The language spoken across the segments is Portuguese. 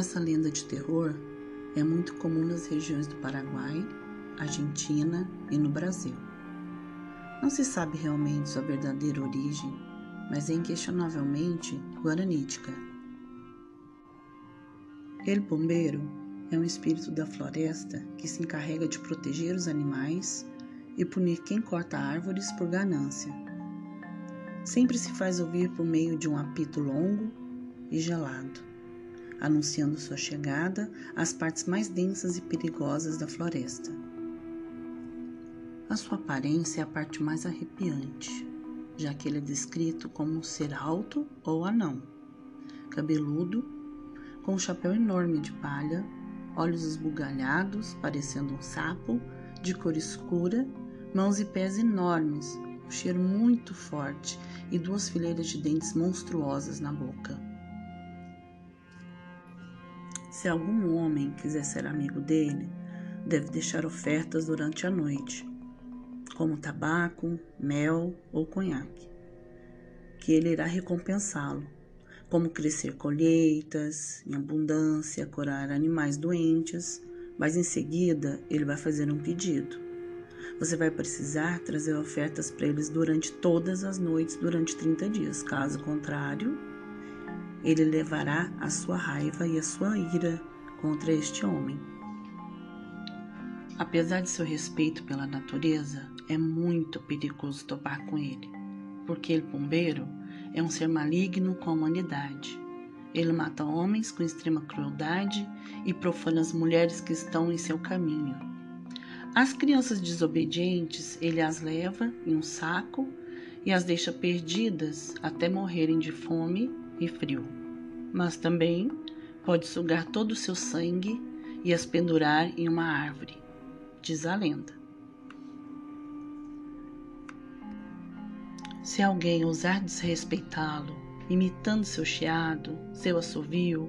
Essa lenda de terror é muito comum nas regiões do Paraguai, Argentina e no Brasil. Não se sabe realmente sua verdadeira origem, mas é inquestionavelmente guaranítica. El Bombeiro é um espírito da floresta que se encarrega de proteger os animais e punir quem corta árvores por ganância. Sempre se faz ouvir por meio de um apito longo e gelado anunciando sua chegada às partes mais densas e perigosas da floresta. A sua aparência é a parte mais arrepiante, já que ele é descrito como um ser alto ou anão, cabeludo, com um chapéu enorme de palha, olhos esbugalhados, parecendo um sapo, de cor escura, mãos e pés enormes, um cheiro muito forte e duas fileiras de dentes monstruosas na boca. Se algum homem quiser ser amigo dele, deve deixar ofertas durante a noite, como tabaco, mel ou conhaque, que ele irá recompensá-lo, como crescer colheitas em abundância, curar animais doentes, mas em seguida ele vai fazer um pedido. Você vai precisar trazer ofertas para eles durante todas as noites, durante 30 dias. Caso contrário, ele levará a sua raiva e a sua ira contra este homem. Apesar de seu respeito pela natureza, é muito perigoso topar com ele, porque ele, pombeiro, é um ser maligno com a humanidade. Ele mata homens com extrema crueldade e profana as mulheres que estão em seu caminho. As crianças desobedientes, ele as leva em um saco e as deixa perdidas até morrerem de fome e frio, mas também pode sugar todo o seu sangue e as pendurar em uma árvore, diz a lenda. Se alguém ousar desrespeitá-lo, imitando seu chiado, seu assovio,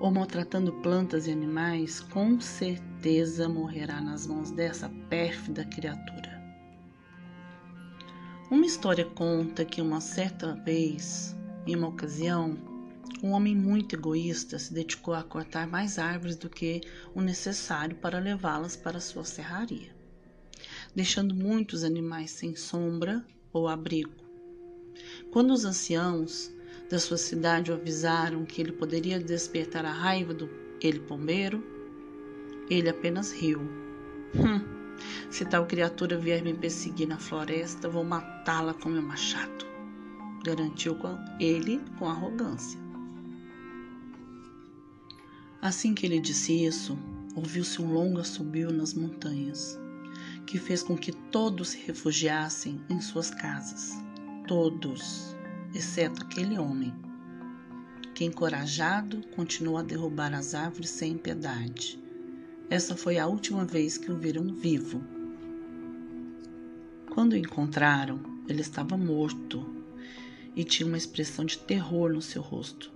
ou maltratando plantas e animais, com certeza morrerá nas mãos dessa pérfida criatura. Uma história conta que uma certa vez em uma ocasião, um homem muito egoísta se dedicou a cortar mais árvores do que o necessário para levá-las para sua serraria, deixando muitos animais sem sombra ou abrigo. Quando os anciãos da sua cidade o avisaram que ele poderia despertar a raiva do ele pombeiro, ele apenas riu. Hum, se tal criatura vier me perseguir na floresta, vou matá-la com meu machado garantiu ele com arrogância. Assim que ele disse isso, ouviu-se um longo assobio nas montanhas, que fez com que todos se refugiassem em suas casas. Todos, exceto aquele homem, que encorajado continuou a derrubar as árvores sem piedade. Essa foi a última vez que o viram vivo. Quando o encontraram, ele estava morto e tinha uma expressão de terror no seu rosto.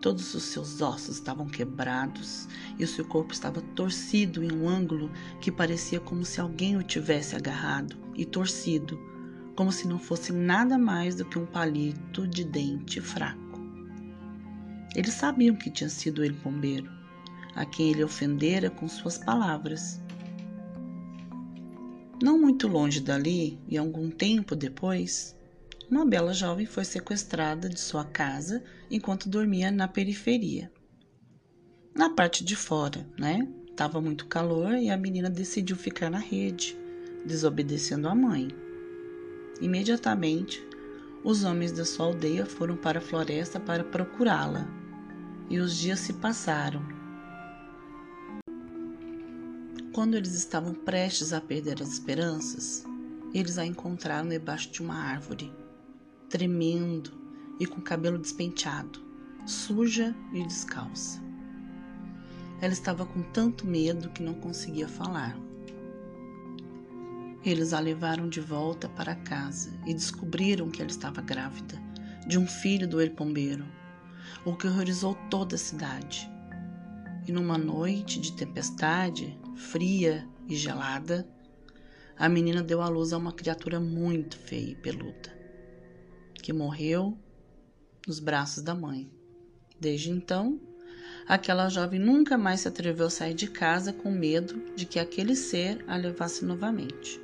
Todos os seus ossos estavam quebrados e o seu corpo estava torcido em um ângulo que parecia como se alguém o tivesse agarrado e torcido, como se não fosse nada mais do que um palito de dente fraco. Eles sabiam que tinha sido ele bombeiro, a quem ele ofendera com suas palavras. Não muito longe dali, e algum tempo depois, uma bela jovem foi sequestrada de sua casa enquanto dormia na periferia. Na parte de fora, né? Tava muito calor e a menina decidiu ficar na rede, desobedecendo a mãe. Imediatamente, os homens da sua aldeia foram para a floresta para procurá-la. E os dias se passaram. Quando eles estavam prestes a perder as esperanças, eles a encontraram debaixo de uma árvore tremendo e com o cabelo despenteado, suja e descalça. Ela estava com tanto medo que não conseguia falar. Eles a levaram de volta para casa e descobriram que ela estava grávida de um filho do el-pombeiro, o que horrorizou toda a cidade. E numa noite de tempestade, fria e gelada, a menina deu à luz a uma criatura muito feia e peluda que morreu nos braços da mãe. Desde então, aquela jovem nunca mais se atreveu a sair de casa com medo de que aquele ser a levasse novamente.